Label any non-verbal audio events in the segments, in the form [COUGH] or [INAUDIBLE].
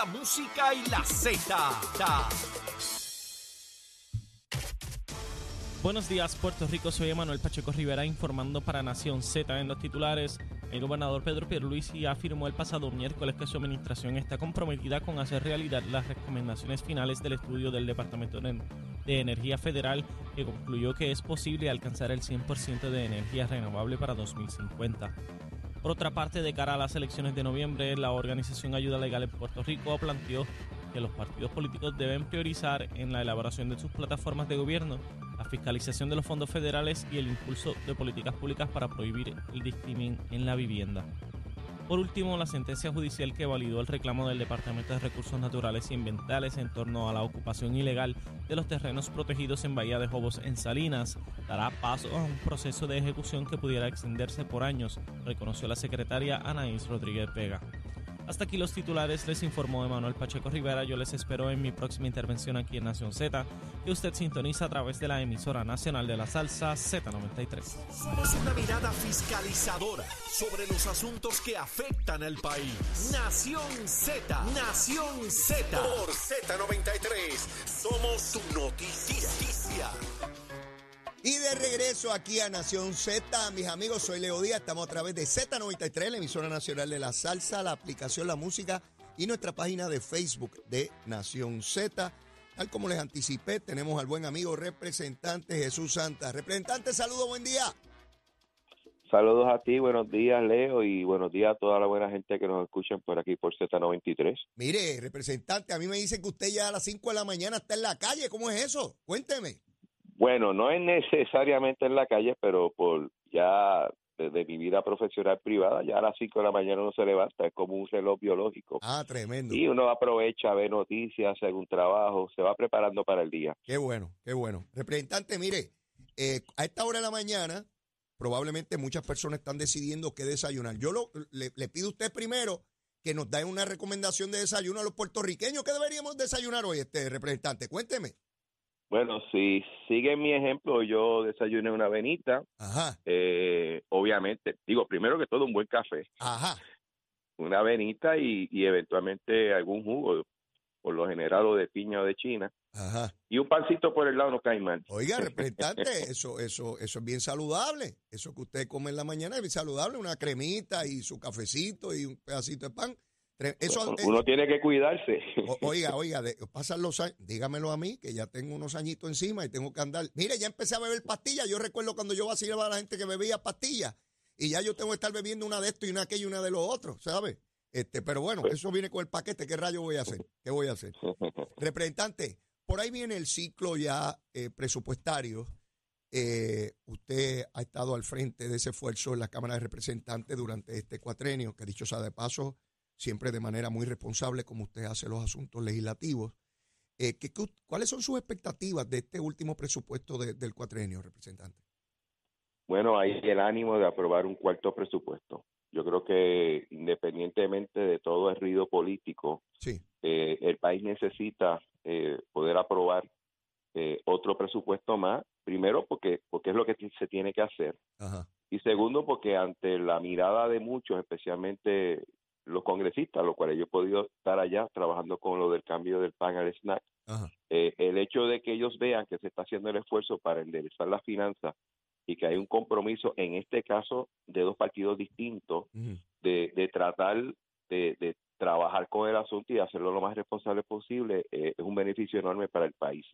La música y la Z. Buenos días, Puerto Rico. Soy Emanuel Pacheco Rivera informando para Nación Z en los titulares. El gobernador Pedro Pierluisi afirmó el pasado miércoles que su administración está comprometida con hacer realidad las recomendaciones finales del estudio del Departamento de Energía Federal que concluyó que es posible alcanzar el 100% de energía renovable para 2050. Por otra parte, de cara a las elecciones de noviembre, la organización Ayuda Legal en Puerto Rico planteó que los partidos políticos deben priorizar en la elaboración de sus plataformas de gobierno la fiscalización de los fondos federales y el impulso de políticas públicas para prohibir el discrimen en la vivienda. Por último, la sentencia judicial que validó el reclamo del Departamento de Recursos Naturales y Ambientales en torno a la ocupación ilegal de los terrenos protegidos en Bahía de Jobos en Salinas dará paso a un proceso de ejecución que pudiera extenderse por años, reconoció la secretaria Anaís Rodríguez Vega. Hasta aquí los titulares, les informó Emanuel Pacheco Rivera. Yo les espero en mi próxima intervención aquí en Nación Z, que usted sintoniza a través de la emisora nacional de la salsa Z93. Somos una mirada fiscalizadora sobre los asuntos que afectan al país. Nación Z, Nación Z. Por Z93, somos su noticia. Y de regreso aquí a Nación Z, mis amigos, soy Leo Díaz, estamos a través de Z93, la emisora nacional de la salsa, la aplicación La Música y nuestra página de Facebook de Nación Z. Tal como les anticipé, tenemos al buen amigo representante Jesús Santa. Representante, saludo, buen día. Saludos a ti, buenos días Leo y buenos días a toda la buena gente que nos escuchan por aquí por Z93. Mire, representante, a mí me dicen que usted ya a las 5 de la mañana está en la calle, ¿cómo es eso? Cuénteme. Bueno, no es necesariamente en la calle, pero por ya desde mi vida profesional privada, ya a las 5 de la mañana uno se levanta, es como un reloj biológico. Ah, tremendo. Y uno aprovecha, ve noticias, hace algún trabajo, se va preparando para el día. Qué bueno, qué bueno. Representante, mire, eh, a esta hora de la mañana, probablemente muchas personas están decidiendo qué desayunar. Yo lo, le, le pido a usted primero que nos dé una recomendación de desayuno a los puertorriqueños. ¿Qué deberíamos desayunar hoy, este representante? Cuénteme. Bueno, si siguen mi ejemplo, yo desayuné una avenita. Ajá, Eh, obviamente, digo, primero que todo un buen café, ajá. una avenita y, y eventualmente algún jugo, por lo general o de piña o de china. Ajá. Y un pancito por el lado no cae mal. Oiga, [LAUGHS] representante, eso, eso, eso es bien saludable. Eso que usted come en la mañana es bien saludable, una cremita y su cafecito y un pedacito de pan. Eso, Uno tiene que cuidarse. o- oiga, oiga, de- pasan los años, dígamelo a mí, que ya tengo unos añitos encima y tengo que andar. Mire, ya empecé a beber pastillas. Yo recuerdo cuando yo vacilaba a la gente que bebía pastillas y ya yo tengo que estar bebiendo una de esto y una aquello y una de lo otro, ¿sabe? Este, pero bueno, eso viene con el paquete. ¿Qué rayo voy a hacer? ¿Qué voy a hacer? [LAUGHS] Representante, por ahí viene el ciclo ya eh, presupuestario. Eh, usted ha estado al frente de ese esfuerzo en la Cámara de Representantes durante este cuatrenio, que dicho sea de paso, siempre de manera muy responsable como usted hace los asuntos legislativos. Eh, ¿qué- qué- ¿Cuáles son sus expectativas de este último presupuesto de- del cuatrenio, representante? Bueno, hay el ánimo de aprobar un cuarto presupuesto. Yo creo que independientemente de todo el ruido político, Sí, eh, el país necesita eh, poder aprobar eh, otro presupuesto más. Primero, porque, porque es lo que se tiene que hacer. ajá, Y segundo, porque ante la mirada de muchos, especialmente los congresistas, los cuales yo he podido estar allá trabajando con lo del cambio del pan al snack, eh, el hecho de que ellos vean que se está haciendo el esfuerzo para enderezar las finanzas y que hay un compromiso, en este caso, de dos partidos distintos, de, de tratar de, de trabajar con el asunto y hacerlo lo más responsable posible, eh, es un beneficio enorme para el país.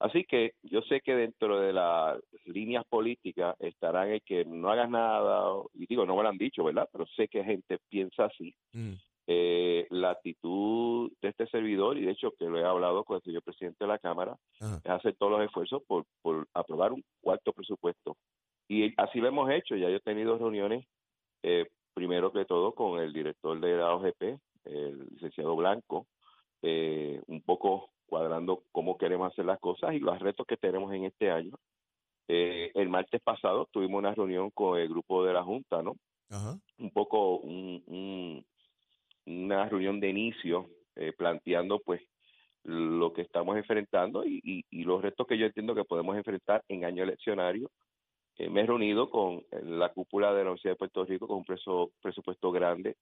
Así que yo sé que dentro de las líneas políticas estarán el que no hagas nada, y digo, no me lo han dicho, ¿verdad? Pero sé que gente piensa así. ujú. Eh, la actitud de este servidor, y de hecho que lo he hablado con el señor presidente de la Cámara, Ajá. es hacer todos los esfuerzos por, por aprobar un cuarto presupuesto. Y así lo hemos hecho, ya yo he tenido reuniones, eh, primero que todo con el director de la OGP, el licenciado Blanco, eh, un poco cuadrando cómo queremos hacer las cosas y los retos que tenemos en este año. Eh, el martes pasado tuvimos una reunión con el grupo de la Junta, ¿no? Ajá. un poco un- un- una reunión de inicio eh, planteando pues lo que estamos enfrentando y, y- y los retos que yo entiendo que podemos enfrentar en año eleccionario eh, me he reunido con la cúpula de la Universidad de Puerto Rico con un presupuesto grande.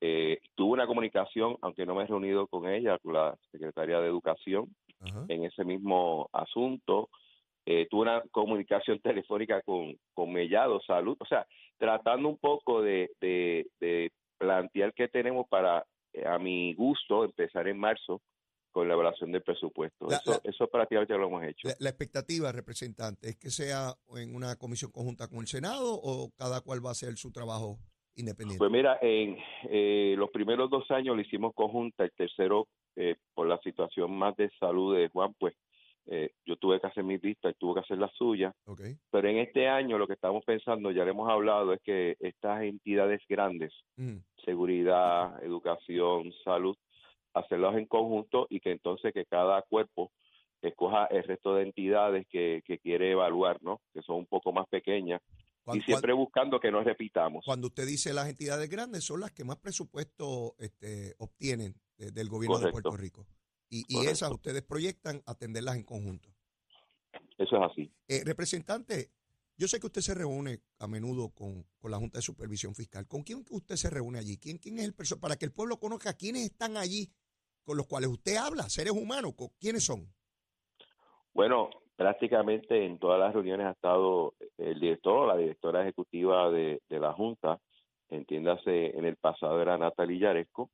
Eh, tuve una comunicación, aunque no me he reunido con ella, con la Secretaría de Educación, en ese mismo asunto. Eh, tuve una comunicación [LAUGHS] telefónica con, con Mellado Salud, o sea, tratando un poco de, de plantear qué tenemos para, a mi gusto, empezar en marzo con la evaluación del presupuesto. eso, eso prácticamente lo hemos hecho. La, expectativa, representante, es que sea en una comisión conjunta con el Senado o cada cual va a hacer su trabajo independiente. Pues mira, en eh, los primeros dos años lo hicimos conjunta, el tercero, eh, por la situación más de salud de Juan, pues eh, yo tuve que hacer mis vistas y tuve que hacer la suya. Pero en este año lo que estamos pensando, ya le hemos hablado, es que estas entidades grandes, mm. seguridad, educación, salud, hacerlos en conjunto y que entonces que cada cuerpo escoja el resto de entidades que, quiere evaluar, ¿no? Que son un poco más pequeñas y siempre buscando que no repitamos. Cuando usted dice las entidades grandes son las que más presupuesto este, obtienen del gobierno de Puerto Rico. Y, esas ustedes proyectan atenderlas en conjunto. Eso es así. Eh, representante, yo sé que usted se reúne a menudo con, la Junta de Supervisión Fiscal. ¿Con quién usted se reúne allí? ¿Quién, quién es el personal? Para que el pueblo conozca quiénes están allí con los cuales usted habla, seres humanos, ¿quiénes son? Bueno, prácticamente en todas las reuniones ha estado el director, la directora ejecutiva de, la Junta, entiéndase, en el pasado era Natalia Yaresco,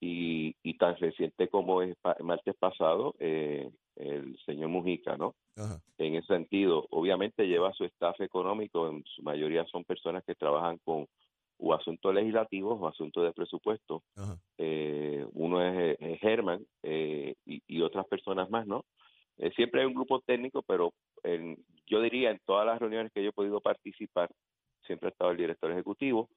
y, tan reciente como el martes pasado, eh, el señor Mujica, ¿no? En ese sentido, obviamente lleva su staff económico, en su mayoría son personas que trabajan con o asuntos legislativos o asuntos de presupuesto. Eh, uno es, Germán eh, y, otras personas más, ¿no? Eh, siempre hay un grupo técnico, pero yo diría en todas las reuniones que yo he podido participar, siempre ha estado el director ejecutivo.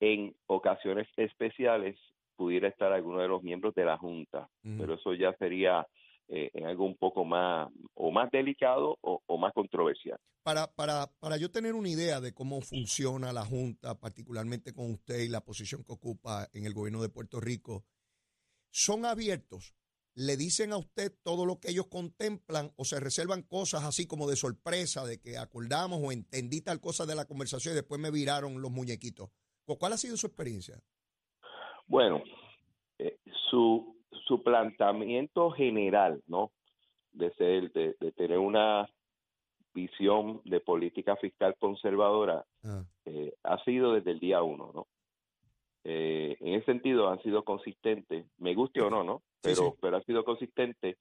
En ocasiones especiales pudiera estar alguno de los miembros de la Junta, pero eso ya sería eh, en algo un poco más o más delicado o, más controversial. Para, para, para yo tener una idea de cómo funciona la Junta, particularmente con usted y la posición que ocupa en el gobierno de Puerto Rico, ¿son abiertos? ¿Le dicen a usted todo lo que ellos contemplan o se reservan cosas así como de sorpresa, de que acordamos o entendí tal cosa de la conversación y después me viraron los muñequitos? ¿Cuál ha sido su experiencia? Bueno, eh, su, su planteamiento general, ¿no? De ser, de, tener una visión de política fiscal conservadora ah. eh, ha sido desde el día uno, ¿no? Eh, en ese sentido han sido consistentes, me guste o no, ¿no? Pero, pero ha sido consistente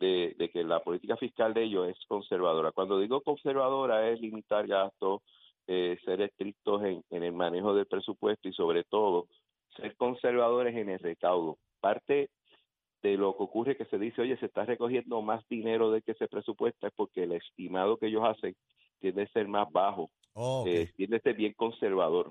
de, que la política fiscal de ellos es conservadora. Cuando digo conservadora es limitar gastos, eh, ser estrictos en, en el manejo del presupuesto y sobre todo ser conservadores en el recaudo. Parte de lo que ocurre que se dice, oye, se está recogiendo más dinero de que se presupuesta, es porque el estimado que ellos hacen tiende a ser más bajo, eh, tiende a ser bien conservador.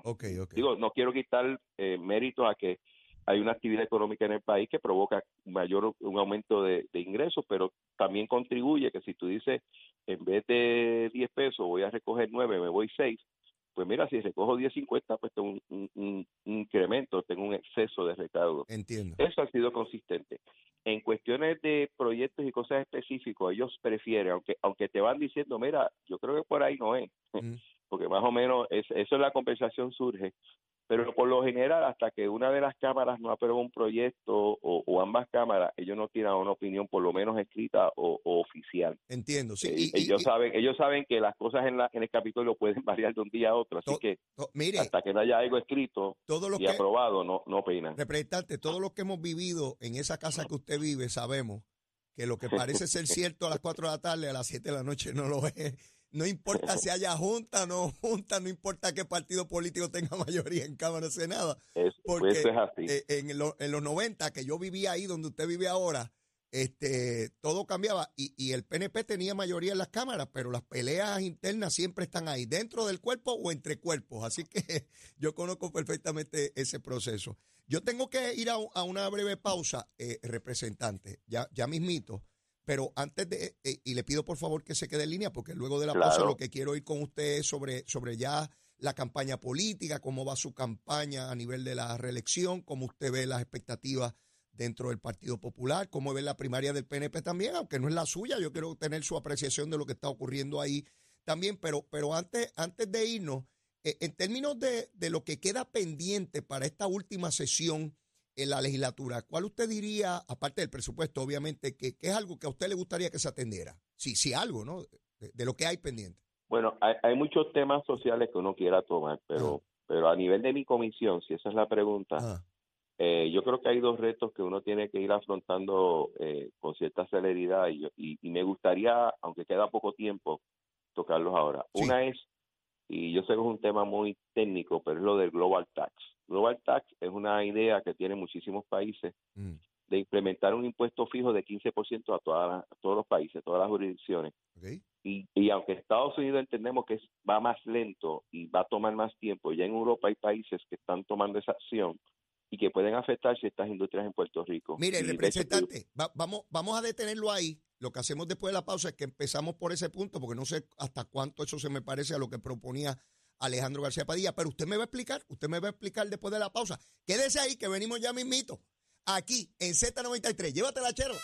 Digo, no quiero quitar eh, mérito a que hay una actividad económica en el país que provoca mayor un aumento de, de ingresos, pero también contribuye que si tú dices, en vez de 10 pesos voy a recoger 9, me voy 6, pues mira, si recojo 10.50, pues tengo un, incremento, tengo un exceso de recaudo. Entiendo. Eso ha sido consistente. En cuestiones de proyectos y cosas específicas, ellos prefieren, aunque aunque te van diciendo, mira, yo creo que por ahí no es, [LAUGHS] porque más o menos es, eso es la compensación surge, pero por lo general hasta que una de las cámaras no aprueba un proyecto o, ambas cámaras ellos no tiran una opinión por lo menos escrita o, oficial. Entiendo sí eh, ellos saben ellos saben que las cosas en la en el Capitolio pueden [LAUGHS] variar de un día a otro así que hasta que no haya algo escrito y aprobado no no opinan. Representante todo lo que hemos vivido en esa casa que usted vive sabemos que lo que parece ser cierto a las 4 de la tarde a las 7 de la noche no lo es no importa si haya junta o no junta, no importa qué partido político tenga [LAUGHS] mayoría en Cámara Senada. porque es así. Eh, en, en, los 90, que yo vivía ahí donde usted vive ahora, este, todo cambiaba y, y, el PNP tenía mayoría en las cámaras, pero las peleas internas siempre están ahí, dentro del cuerpo o entre cuerpos. Así que [LAUGHS] yo conozco perfectamente ese proceso. Yo tengo que ir a, una breve pausa, eh, representante, ya, ya mismito. Pero antes de, eh, y le pido por favor que se quede en línea, porque luego de la pausa lo que quiero ir con usted es sobre, sobre ya la campaña política, cómo va su campaña a nivel de la reelección, cómo usted ve las expectativas dentro del Partido Popular, cómo ve la primaria del PNP también, aunque no es la suya, yo quiero tener su apreciación de lo que está ocurriendo ahí también, pero, pero antes, antes de irnos, eh, en términos de, de lo que queda pendiente para esta última sesión en la legislatura, ¿cuál usted diría, aparte del presupuesto, obviamente, que, que es algo que a usted le gustaría que se atendiera? Sí, sí, algo, ¿no? De, de lo que hay pendiente. Bueno, hay, hay, muchos temas sociales que uno quiera tomar, pero, Ah. pero a nivel de mi comisión, si esa es la pregunta, Ah, eh, yo creo que hay dos retos que uno tiene que ir afrontando eh, con cierta celeridad y, y, y me gustaría, aunque queda poco tiempo, tocarlos ahora. Sí. Una es, y yo sé que es un tema muy técnico, pero es lo del Global Tax. Global Tax es una idea que tienen muchísimos países mm, de implementar un impuesto fijo de 15% a, todas las- a todos los países, todas las jurisdicciones. Y, y aunque Estados Unidos entendemos que va más lento y va a tomar más tiempo, ya en Europa hay países que están tomando esa acción y que pueden afectar ciertas industrias en Puerto Rico. Mire, Y de hecho, representante, va- vamos, vamos a detenerlo ahí. Lo que hacemos después de la pausa es que empezamos por ese punto, porque no sé hasta cuánto eso se me parece a lo que proponía Alejandro García Padilla, pero usted me va a explicar, usted me va a explicar después de la pausa. Quédese ahí, que venimos ya mismito, aquí en Z93. Llévatela, chero.